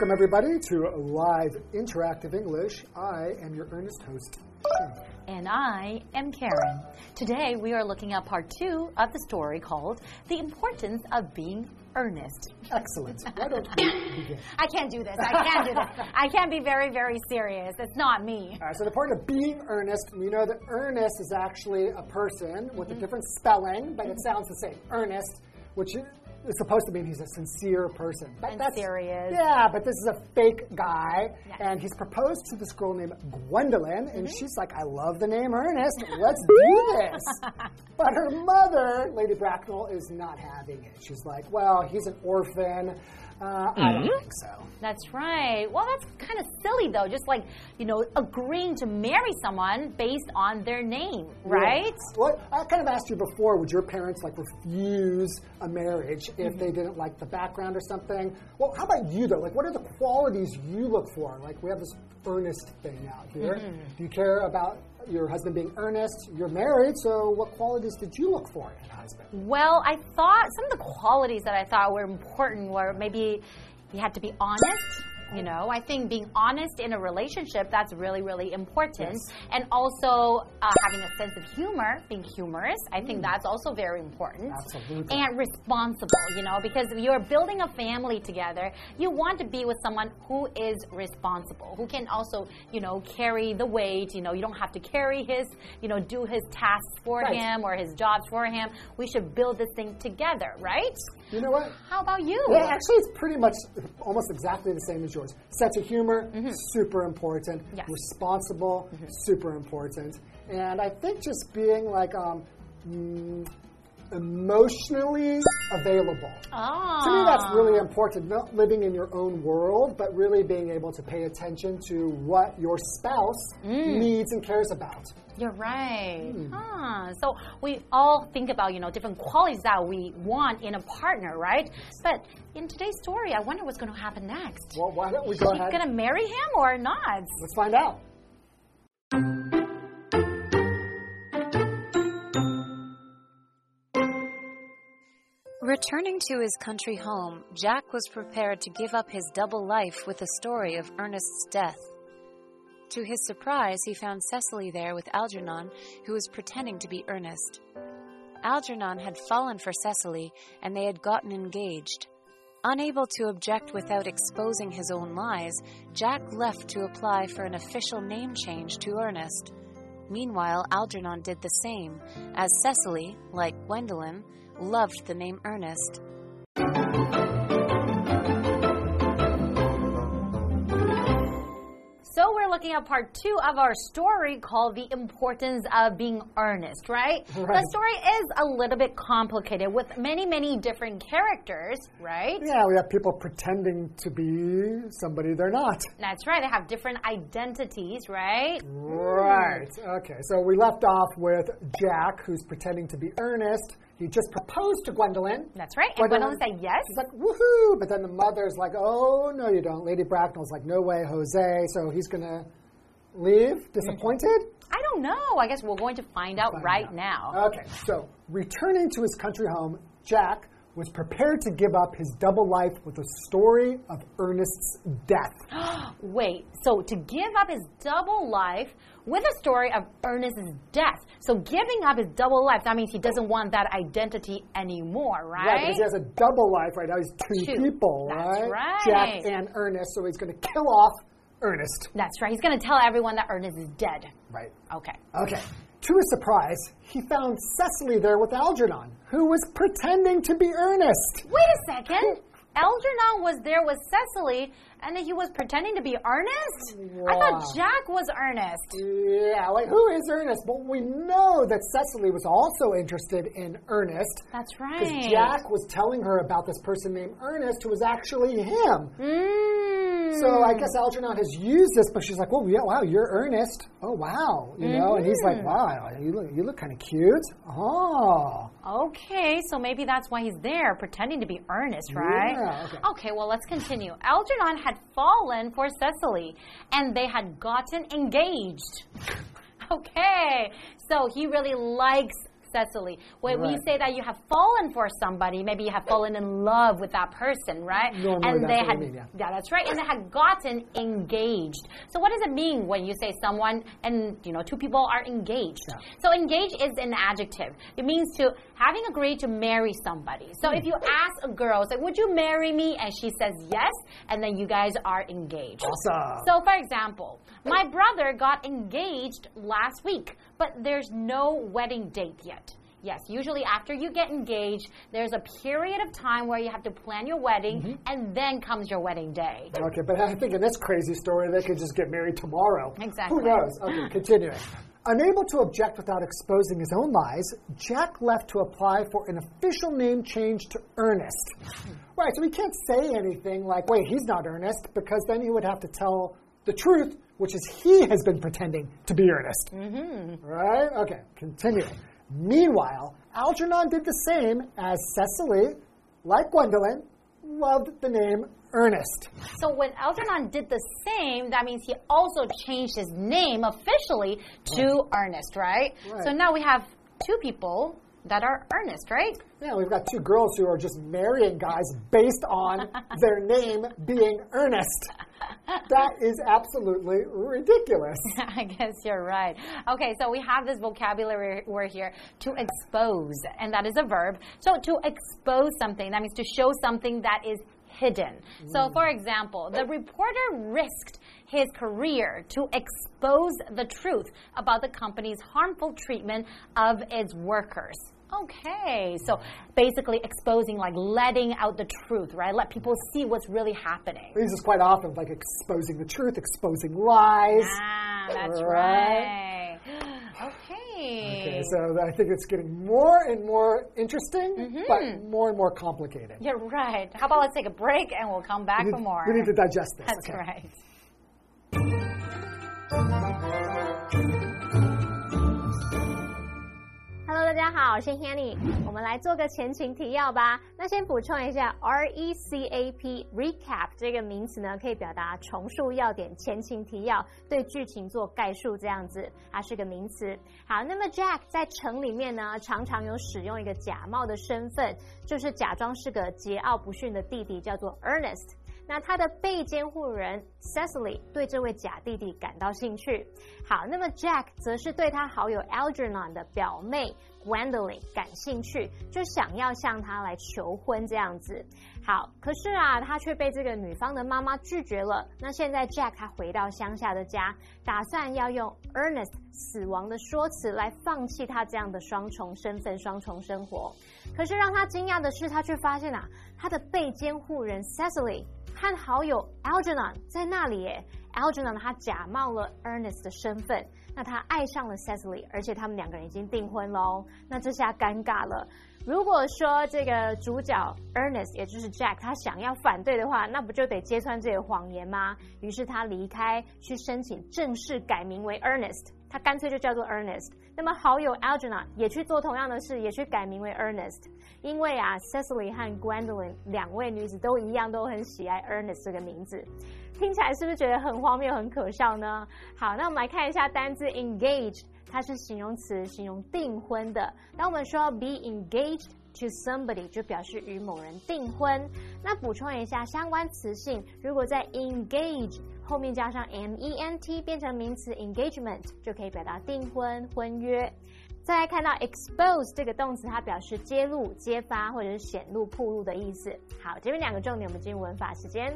Welcome, everybody, to Live Interactive English. I am your earnest host. And I am Karen. Today we are looking at part two of the story called The Importance of Being Earnest. Excellent. Why don't we begin? I can't do this. I can't do this. I can't be very, very serious. It's not me. All right, so the point of being earnest, we know that earnest is actually a person with a mm-hmm. different spelling, but it sounds the same. Earnest, which is supposed to mean he's a sincere person. But And that's- serious. Yeah, but this is a fake guy, Yes. and he's proposed to this girl named Gwendolyn, and mm-hmm. she's like, I love the name Ernest. Let's do this. but her mother, Lady Bracknell, is not having it. She's like, well, he's an orphan. Uh, I don't hmm? think so. That's right. Well, that's kind of silly, though. Just like, you know, agreeing to marry someone based on their name, right? Yeah. Well, I kind of asked you before, would your parents like refuse a marriage if mm-hmm. they didn't like the background or something? Well, how about you though? Like, what are the qualities you look for? Like, we have this earnest thing out here. Mm-hmm. Do you care about your husband being earnest? You're married, so what qualities did you look for in a husband? Well, I thought some of the qualities that I thought were important were maybe you had to be honest. You know, I think being honest in a relationship that's really, really important, Yes. and also uh, having a sense of humor, being humorous. I think that's also very important. Absolutely. And responsible. You know, because you're building a family together, you want to be with someone who is responsible, who can also, you know, carry the weight. You know, you don't have to carry his, you know, do his tasks for Right. him or his jobs for him. We should build this thing together, right? You know what? How about you? Yeah, actually, it's pretty much almost exactly the same as yours. Sense of humor, super important. Yes. Responsible, super important. And I think just being like um, mm, emotionally available. Ah. To me, that's really important. Not living in your own world, but really being able to pay attention to what your spouse needs and cares about. You're right. Hmm. Huh. So we all think about, you know, different qualities that we want in a partner, right? But in today's story, I wonder what's going to happen next. Well, why don't we go She's ahead? going to marry him or not? Let's find out. Returning to his country home, Jack was prepared to give up his double life with the story of Ernest's death. To his surprise, he found Cecily there with Algernon, who was pretending to be Ernest. Algernon had fallen for Cecily, and they had gotten engaged. Unable to object without exposing his own lies, Jack left to apply for an official name change to Ernest. Meanwhile, Algernon did the same, as Cecily, like Gwendolyn, loved the name Ernest. So we're looking at part two of our story called The Importance of Being Earnest, right? Right. The story is a little bit complicated with many, many different characters, right? Yeah, we have people pretending to be somebody they're not. That's right. They have different identities, right? Right. Okay. So we left off with Jack, who's pretending to be Ernest. He just proposed to Gwendolyn. That's right. And Gwendolyn said yes. She's like, woohoo! But then the mother's like, oh, no, you don't. Lady Bracknell's like, no way, Jose. So he's going to leave mm-hmm. disappointed? I don't know. I guess we're going to find out Find right out. now. Okay. So returning to his country home, Jack was prepared to give up his double life with the story of Ernest's death. Wait, so to give up his double life with a story of Ernest's death. So giving up his double life, that means he doesn't want that identity anymore, Right, right? because he has a double life right now. He's two, Two. people, That's right? right. Jack and Ernest, so he's going to kill off Ernest. That's right. He's going to tell everyone that Ernest is dead. Right. Okay. Okay. To his surprise, he found Cecily there with Algernon, who was pretending to be Ernest. Wait a second. Algernon was there with Cecily, and then he was pretending to be Ernest? I thought Jack was Ernest. Yeah, like who is Ernest? But we know that Cecily was also interested in Ernest. That's right. Because. Jack was telling her about this person named Ernest who was actually him. Mm. So I guess hmm. Algernon has used this, but she's like, "Well, yeah, wow, you're Ernest. Oh, wow, you know." And he's like, hmm. "Wow, you look, you look kind of cute." Oh, Okay, so maybe that's why he's there, pretending to be Ernest, right? Yeah, okay. well, let's continue. Algernon had fallen for Cecily, and they had gotten engaged. Okay, so he really likes Cecily. When we say that you have fallen for somebody, maybe you have fallen in love with that person, right? Normally and that's they had we mean, yeah. yeah, that's right. And they had gotten engaged. So what does it mean when you say someone and you know two people are engaged? Yeah. So engage is an adjective. It means to having agreed to marry somebody. So if you ask a girl, say, "Would you marry me?" and she says yes, and then you guys are engaged. Awesome. So for example, my brother got engaged last week, but there's no wedding date yet. Yes, usually after you get engaged, there's a period of time where you have to plan your wedding, Mm-hmm. and then comes your wedding day. Okay, but I think in this crazy story, they could just get married tomorrow. Exactly. Who knows? Okay, continuing. Unable to object without exposing his own lies, Jack left to apply for an official name change to Ernest. Right, so he can't say anything like, wait, he's not Ernest, because then he would have to tell the truth, which is he has been pretending to be Ernest. Mm-hmm. Right? Okay, continuing. Meanwhile, Algernon did the same as Cecily, like Gwendolyn, loved the name Ernest. So when Algernon did the same, that means he also changed his name officially to Ernest, right? Right. So now we have two people that are Ernest, right? Yeah, we've got two girls who are just marrying guys based on their name being Ernest. That is absolutely ridiculous. I guess you're right. Okay, so we have this vocabulary word here to expose, and that is a verb. So to expose something, that means to show something that is hidden. So, mm. for example, the reporter risked his career to expose the truth about the company's harmful treatment of its workers. Okay, so basically exposing, like letting out the truth, right? Let people see what's really happening. This quite often, like exposing the truth, exposing lies. Ah, that's Right. right. Okay. Okay, so I think it's getting more and more interesting, Mm-hmm. but more and more complicated. You're right. How about let's take a break and we'll come back We for more. we need to digest this. That's okay. right. Hello，大家好，我是 Hanny。我们来做个前情提要吧。那先补充一下，recap recap 这个名词呢，可以表达重述要点、前情提要，对剧情做概述这样子，它是个名词。好，那么 Jack 在城里面呢，常常有使用一个假冒的身份，就是假装是个桀骜不驯的弟弟，叫做 Ernest。那他的被监护人 Cecily 对这位假弟弟感到兴趣。好，那么 Jack 则是对他好友 Algernon 的表妹 Gwendolyn 感兴趣，就想要向他来求婚这样子。好，可是啊，他却被这个女方的妈妈拒绝了。那现在 Jack 他回到乡下的家，打算要用 Ernest 死亡的说辞来放弃他这样的双重身份、双重生活。可是让他惊讶的是，他却发现啊，他的被监护人 Cecily 和好友 Algernon 在那里耶。Algernon 他假冒了 Ernest 的身份，那他爱上了 Cecily，而且他们两个人已经订婚喽。那这下尴尬了。如果说这个主角 Ernest，也就是 Jack，他想要反对的话，那不就得揭穿这个谎言吗？于是他离开，去申请正式改名为 Ernest，他干脆就叫做 Ernest。那么好友 Algernon 也去做同样的事，也去改名为 Ernest。因为啊，Cecily 和 Gwendolyn 两位女子都一样，都很喜爱 Ernest 这个名字。听起来是不是觉得很荒谬、很可笑呢？好，那我们来看一下单字 engage，它是形容词，形容订婚的。当我们说 be engaged to somebody，就表示与某人订婚。那补充一下相关词性，如果在 engage 后面加上 m e n t 变成名词 engagement，就可以表达订婚、婚约。再来看到 expose 这个动词，它表示揭露、揭发或者是显露、暴露的意思。好，这边两个重点，我们进入文法时间。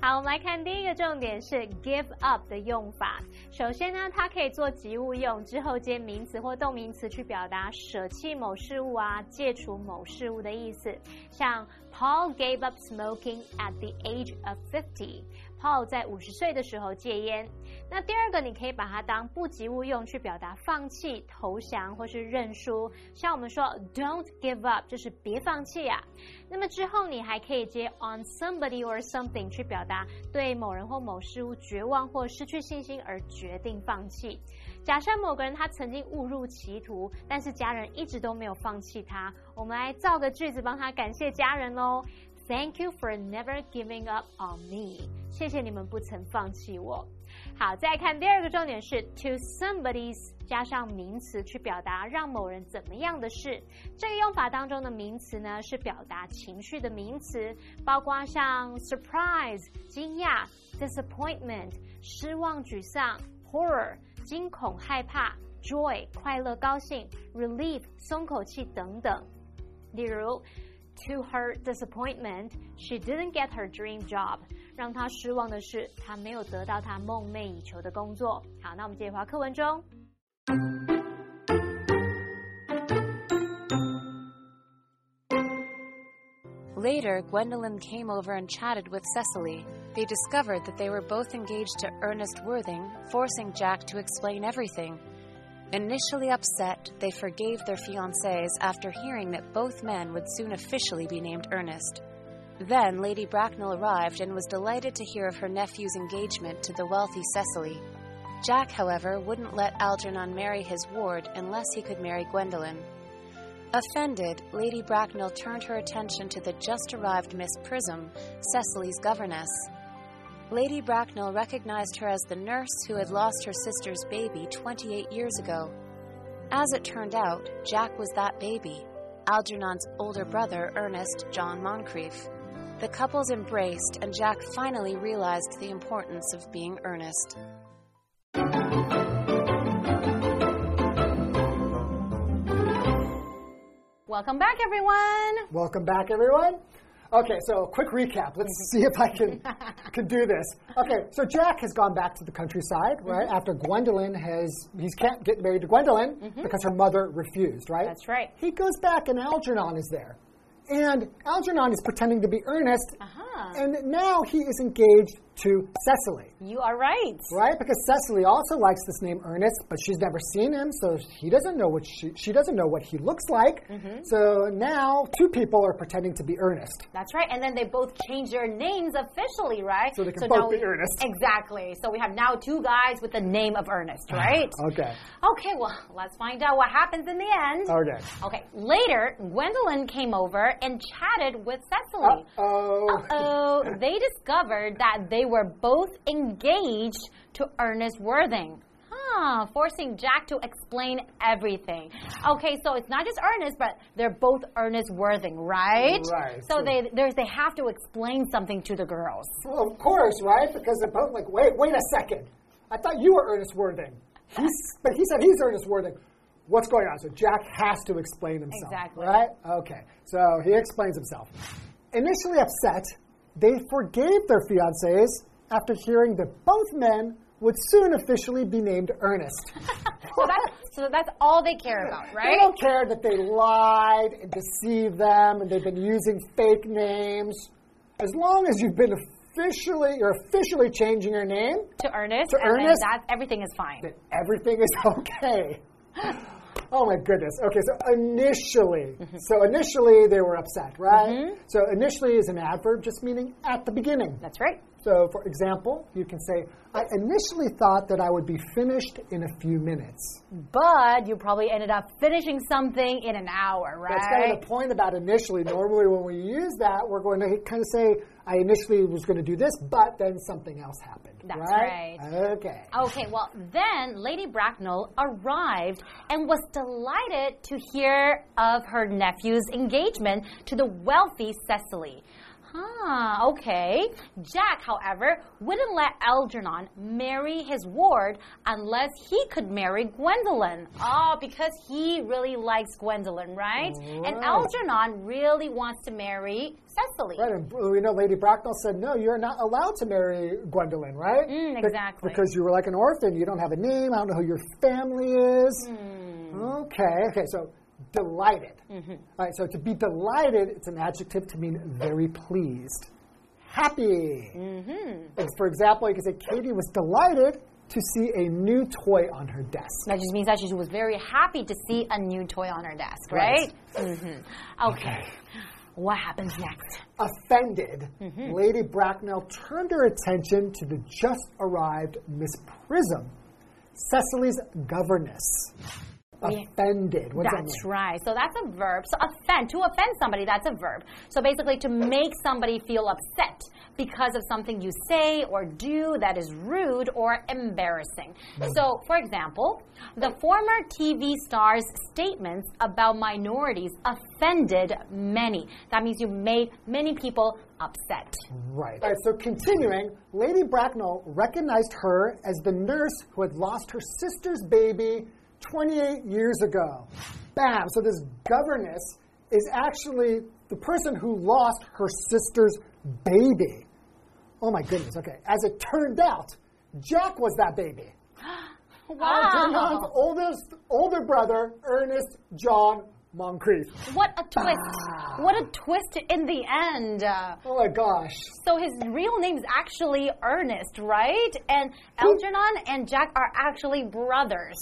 好，我们来看第一个重点是 give up 的用法。首先呢，它可以做及物用，之后接名词或动名词去表达舍弃某事物啊、戒除某事物的意思。像 Paul gave up smoking at the age of fifty。Paul 在五十岁的时候戒烟。那第二个，你可以把它当不及物用，去表达放弃、投降或是认输。像我们说 "Don't give up"，就是别放弃啊。那么之后，你还可以接 on somebody or something，去表达对某人或某事物绝望或失去信心而决定放弃。假设某个人他曾经误入歧途，但是家人一直都没有放弃他，我们来造个句子帮他感谢家人喽。Thank you for never giving up on me。谢谢你们不曾放弃我。好，再看第二个重点是 to somebody's 加上名词去表达让某人怎么样的事。这个用法当中的名词呢是表达情绪的名词，包括像 surprise 惊讶、disappointment 失望沮丧、horror 惊恐害怕、joy 快乐高兴、relief 松口气等等。例如 ，to her disappointment, she didn't get her dream job。让她失望的是，她没有得到她梦寐以求的工作。好，那我们接着回到课文中。 Later, Gwendolyn came over and chatted with Cecily. They discovered that they were both engaged to Ernest Worthing, forcing Jack to explain everything. Initially upset, they forgave their fiancés after hearing that both men would soon officially be named Ernest. Then Lady Bracknell arrived and was delighted to hear of her nephew's engagement to the wealthy Cecily. Jack, however, wouldn't let Algernon marry his ward unless he could marry Gwendolyn. Offended, Lady Bracknell turned her attention to the just arrived Miss Prism, Cecily's governess. Lady Bracknell recognized her as the nurse who had lost her sister's baby 28 years ago. As it turned out, Jack was that baby, Algernon's older brother, Ernest John Moncrieff. The couples embraced, and Jack finally realized the importance of being earnest. Welcome back, everyone. Welcome back, everyone. Okay, so a quick recap. Let's see if I can can do this. Okay, so Jack has gone back to the countryside, right? Mm-hmm. After Gwendolyn has he can't get married to Gwendolyn because her mother refused, right? That's right. He goes back and Algernon is there. And Algernon is pretending to be Ernest. Uh-huh. And now he is engaged to Cecily. You are right. Right? Because Cecily also likes this name Ernest, but she's never seen him, so he doesn't know what she she doesn't know what he looks like. Mm-hmm. So now two people are pretending to be Ernest. That's right. And then they both changed their names officially, right? So they can now both be we- Ernest. Exactly. So we have now two guys with the name of Ernest, right? Okay. Okay, well, let's find out what happens in the end. Okay. Okay, later, Gwendolyn came over and chatted with Cecily. Oh. Oh, they discovered that they were both engaged to Ernest Worthing. Huh, forcing Jack to explain everything. Okay, so it's not just Ernest, but they're both Ernest Worthing, right? Right. So they there's, they have to explain something to the girls. Well, of course, right? Because they're both like, wait, wait a second. I thought you were Ernest Worthing. He's, but he said he's Ernest Worthing. What's going on? So Jack has to explain himself. Exactly. Right? Okay. So he explains himself. Initially upset, they forgave their fiancés after hearing that both men would soon officially be named Ernest. So that's, so that's all they care about, right? They don't care that they lied and deceived them and they've been using fake names. As long as you've been officially, you're officially changing your name, To Ernest, To and Ernest? that everything is fine. everything is okay. Oh my goodness. Okay, so initially, mm-hmm. so initially they were upset, right? Mm-hmm. So initially is an adverb just meaning at the beginning. That's right. So, for example, you can say, I initially thought that I would be finished in a few minutes. But you probably ended up finishing something in an hour, right? That's kind of the point about initially. Normally, when we use that, we're going to kind of say, I initially was going to do this, but then something else happened. That's right. right. Okay. Okay, well, then Lady Bracknell arrived and was delighted to hear of her nephew's engagement to the wealthy Cecily. Huh, okay. Jack, however, wouldn't let Algernon marry his ward unless he could marry Gwendolyn. Oh, because he really likes Gwendolyn, right? And Algernon really wants to marry Cecily. Right, and we know Lady Bracknell said, no, you're not allowed to marry Gwendolyn, right? Mm, Be- exactly. because you were like an orphan. You don't have a name. I don't know who your family is. Hmm. Okay, okay, so delighted. Mm-hmm. All right, so to be delighted, it's an adjective to mean very pleased. Happy. Mm-hmm. For example, you can say Katie was delighted to see a new toy on her desk. That just means that she was very happy to see a new toy on her desk, Right. right? hmm Okay. What happens next? Offended, Mm-hmm. Lady Bracknell turned her attention to the just arrived Miss Prism, Cecily's governess. Offended. What's that That's mean? right. So that's a verb. So offend, to offend somebody, that's a verb. So basically, to make somebody feel upset because of something you say or do that is rude or embarrassing. Hmm. So, for example, the former TV star's statements about minorities offended many. That means you made many people upset. Right. All right, so continuing, Lady Bracknell recognized her as the nurse who had lost her sister's baby 28 years ago. Bam! So this governess is actually the person who lost her sister's baby. Oh my goodness, okay. As it turned out, Jack was that baby. Algernon's oldest, older brother, Ernest John Moncrieff. What a twist! Ah. What a twist in the end. Oh my gosh. So his real name is actually Ernest, right? And Algernon and Jack are actually brothers.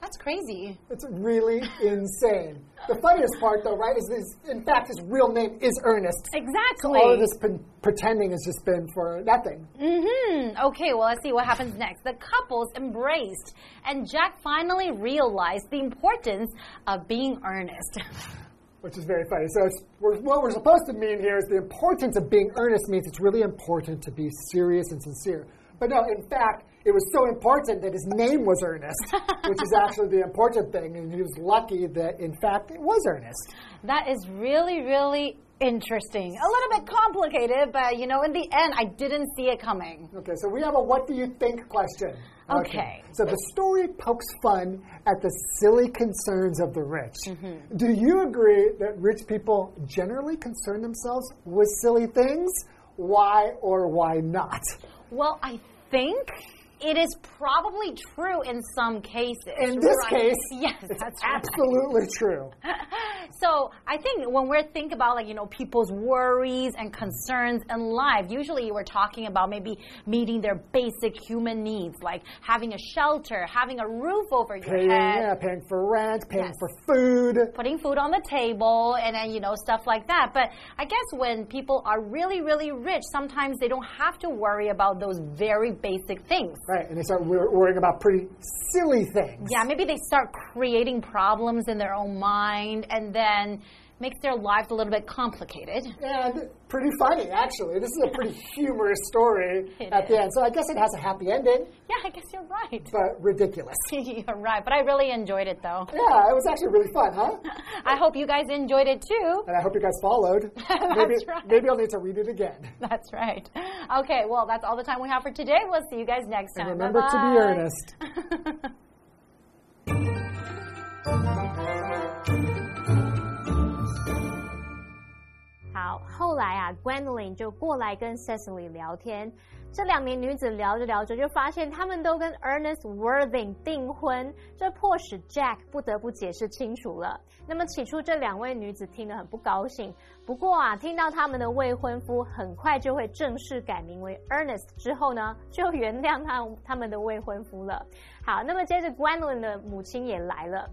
That's crazy. It's really insane. The funniest part, though, right, is his, in fact, his real name is Ernest. Exactly. So All of this pre- pretending has just been for nothing. Mm-hmm. Okay, well, let's see what happens next. The couples embraced, and Jack finally realized the importance of being earnest. Which is very funny. So, it's, we're, what we're supposed to mean here is the importance of being earnest means it's really important to be serious and sincere. But no, in fact, it was so important that his name was Ernest, which is actually the important thing. And he was lucky that, in fact, it was Ernest. that is really, really interesting. A little bit complicated, but you know, in the end, I didn't see it coming. Okay, so we have a what do you think question. Okay. So the story pokes fun at the silly concerns of the rich. Mm-hmm. Do you agree that rich people generally concern themselves with silly things? Why or why not? Well, I think it is probably true in some cases. In this right? case, yes, it's that's right. absolutely true. So I think when we're thinking about like you know people's worries and concerns in life, usually we're talking about maybe meeting their basic human needs, like having a shelter, having a roof over your Paying, head, yeah, paying for rent, paying Yes. for food. putting food on the table, and then you know stuff like that. But I guess when people are really really rich, sometimes they don't have to worry about those very basic things. Right, and they start worrying about pretty silly things. Yeah, maybe they start creating problems in their own mind, and then makes their lives a little bit complicated. And pretty funny, actually. This is a pretty humorous story It at the end. So I guess it has a happy ending, Yeah, I guess you're right. but ridiculous. you're right, but I really enjoyed it though. Yeah, it was actually really fun, huh? I hope you guys enjoyed it too. And I hope you guys followed. maybe, right. maybe I'll need to read it again. That's right. Okay, well, that's all the time we have for today. We'll see you guys next time. And remember to be earnest. 好，后来啊，Gwendolyn 就过来跟 Cecily 聊天。这两名女子聊着聊着，就发现他们都跟 Ernest Worthing 订婚，这迫使 Jack 不得不解释清楚了。那么起初这两位女子听得很不高兴，不过啊，听到他们的未婚夫很快就会正式改名为 Ernest 之后呢，就原谅他他们的未婚夫了。好，那么接着 Gwendolyn 的母亲也来了。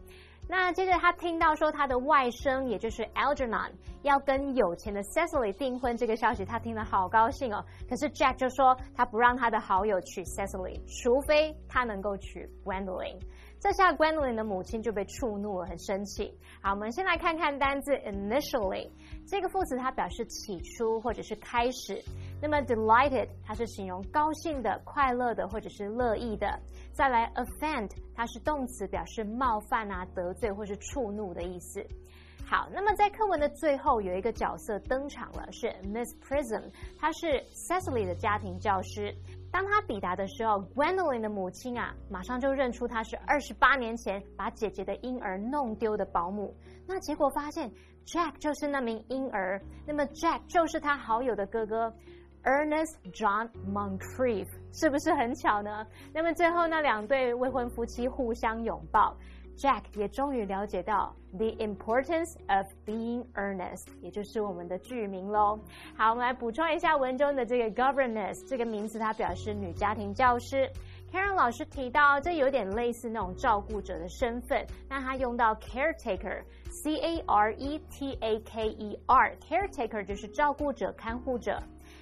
那接着他听到说他的外甥，也就是 Algernon 要跟有钱的 Cecily 订婚这个消息，他听了好高兴哦。可是 Jack 就说他不让他的好友娶 Cecily，除非他能够娶 Gwendolyn。这下 Gwendolyn 的母亲就被触怒了，很生气。好，我们先来看看单字 initially 这个副词，它表示起初或者是开始。那么 delighted 它是形容高兴的、快乐的或者是乐意的。再来 offend 它是动词，表示冒犯啊、得罪或是触怒的意思。好，那么在课文的最后有一个角色登场了，是 Miss Prism，她是 Cecily 的家庭教师。当他抵达的时候，Gwendolyn 的母亲啊，马上就认出他是二十八年前把姐姐的婴儿弄丢的保姆。那结果发现 Jack 就是那名婴儿，那么 Jack 就是他好友的哥哥。Ernest John Moncrief 是不是很巧呢？那么最后那两对未婚夫妻互相拥抱，Jack 也终于了解到 the importance of being earnest，也就是我们的剧名喽。好，我们来补充一下文中的这个 governess 这个名词，它表示女家庭教师。Karen 老师提到，这有点类似那种照顾者的身份，那他用到 caretaker，c a r e t a k e r，caretaker 就是照顾者、看护者。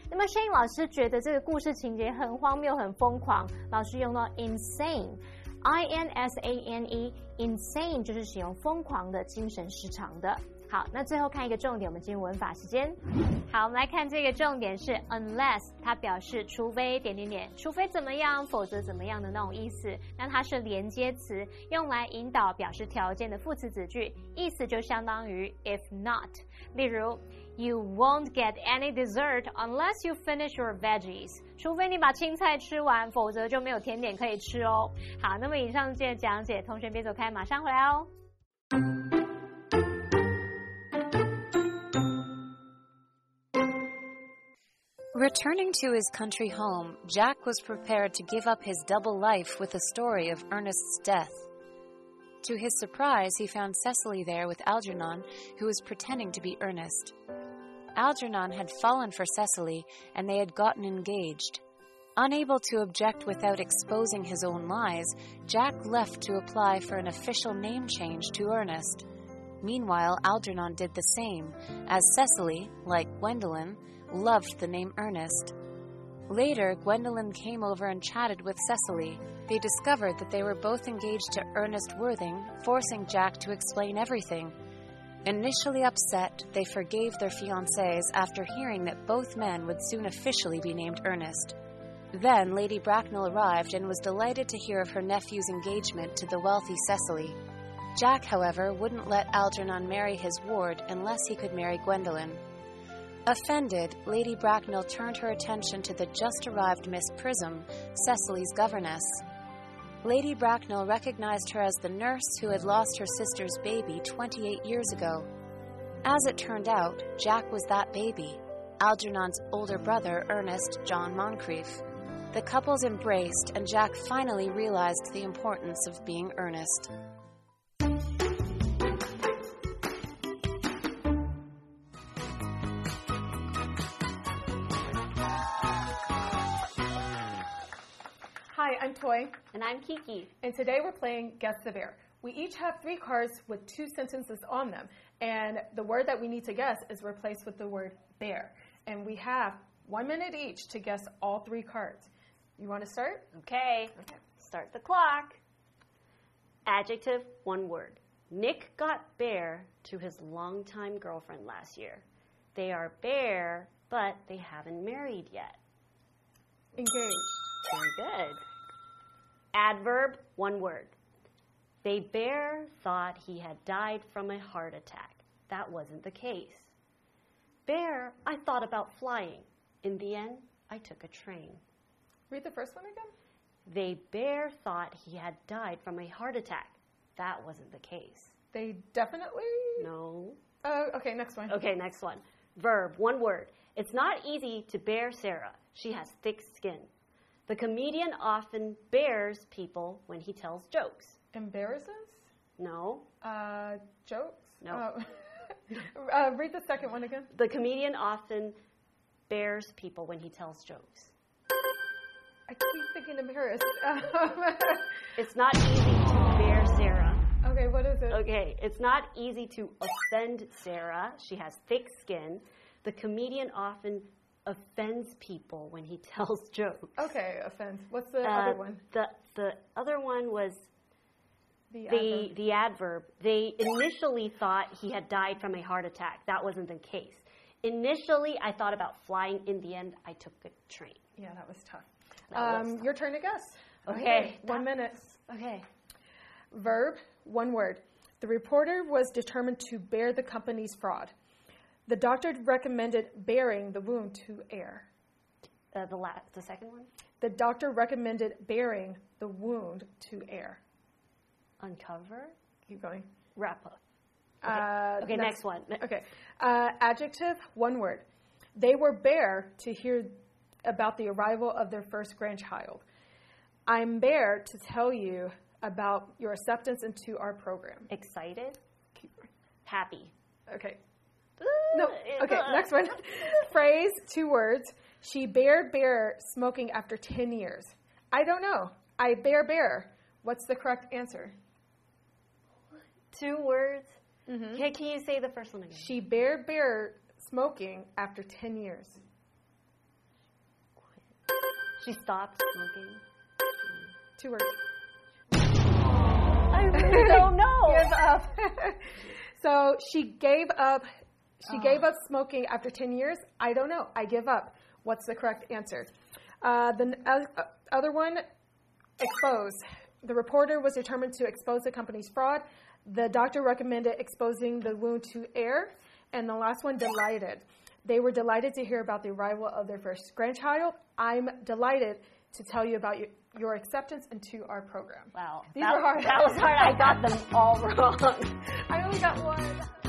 那么 Shane 老师觉得这个故事情节很荒谬、很疯狂，老师用到 insane。I N S A N E，insane 就是形容疯狂的、精神失常的。好，那最后看一个重点，我们进入文法时间。好，我们来看这个重点是 unless，它表示除非点点点，除非怎么样，否则怎么样的那种意思。那它是连接词，用来引导表示条件的副词子句，意思就相当于 if not。例如 ，You won't get any dessert unless you finish your veggies。除非你把青菜吃完，否则就没有甜点可以吃哦。好，那么以上这些讲解，同学别走开，马上回来哦。Returning to his country home, Jack was prepared to give up his double life with the story of Ernest's death. To his surprise, he found Cecily there with Algernon, who was pretending to be Ernest. Algernon had fallen for Cecily, and they had gotten engaged. Unable to object without exposing his own lies, Jack left to apply for an official name change to Ernest. Meanwhile, Algernon did the same, as Cecily, like Gwendolen, loved the name Ernest. Later, Gwendolen came over and chatted with Cecily. They discovered that they were both engaged to Ernest Worthing, forcing Jack to explain everything. Initially upset, they forgave their fiancés after hearing that both men would soon officially be named Ernest. Then Lady Bracknell arrived and was delighted to hear of her nephew's engagement to the wealthy Cecily. Jack, however, wouldn't let Algernon marry his ward unless he could marry Gwendolen. Offended, Lady Bracknell turned her attention to the just arrived Miss Prism, Cecily's governess. Lady Bracknell recognized her as the nurse who had lost her sister's baby 28 years ago. As it turned out, Jack was that baby, Algernon's older brother, Ernest John Moncrieff. The couples embraced, and Jack finally realized the importance of being earnest. I'm Toy, And I'm Kiki. and today we're playing Guess the Bear. We each have three cards with two sentences on them, and the word that we need to guess is replaced with the word bear. And we have one minute each to guess all three cards. You want to start? Okay. okay. Start the clock. Adjective, one word. Nick got bear to his longtime girlfriend last year. They are bear, but they haven't married yet. Engaged. Very good. Adverb, one word. They bare thought he had died from a heart attack. That wasn't the case. Bear, I thought about flying. In the end, I took a train. Read the first one again. They bare thought he had died from a heart attack. That wasn't the case. They definitely. No. Uh, okay, next one. Okay, next one. Verb, one word. It's not easy to bear Sarah. She has thick skin. The comedian often bears people when he tells jokes. Embarrasses? No. Uh, jokes? No. Oh. uh, read the second one again. The comedian often bears people when he tells jokes. I keep thinking embarrassed. It's not easy to bear Sarah. okay, what is it? Okay, it's not easy to offend Sarah. She has thick skin. The comedian often offends people when he tells jokes. Okay, offense. What's the Uh, other one? The the other one was The, the adverb. the adverb. They initially thought he had died from a heart attack. That wasn't the case. Initially, I thought about flying. In the end, I took the train. Yeah, that was tough. That was Um, tough. your turn to guess. Okay. one minute. Okay. Verb, one word. The reporter was determined to bear the company's fraud. The doctor recommended bearing the wound to air. Uh, the la- the second one. The doctor recommended bearing the wound to air. Uncover. Keep going. Wrap up. Uh, Okay, next one. Okay. Uh, adjective, one word. They were bare to hear about the arrival of their first grandchild. I'm bare to tell you about your acceptance into our program. Excited. Happy. Okay. Uh, no. Okay, next one. Phrase, two words. She bare bear smoking after 10 years. I don't know. I bear bear. What's the correct answer? Two words. Mm-hmm. Okay, can you say the first one again? She bare bear smoking after 10 years. She stopped smoking. Two words. I don't know. give up. so she gave up. She gave up smoking after 10 years. I don't know. I give up. What's the correct answer? Uh, the uh, other one, expose. The reporter was determined to expose the company's fraud. The doctor recommended exposing the wound to air. And the last one, delighted. They were delighted to hear about the arrival of their first grandchild. I'm delighted to tell you about your, your acceptance into our program. Wow. These that, were hard. That was hard. I got them all wrong. I only got one.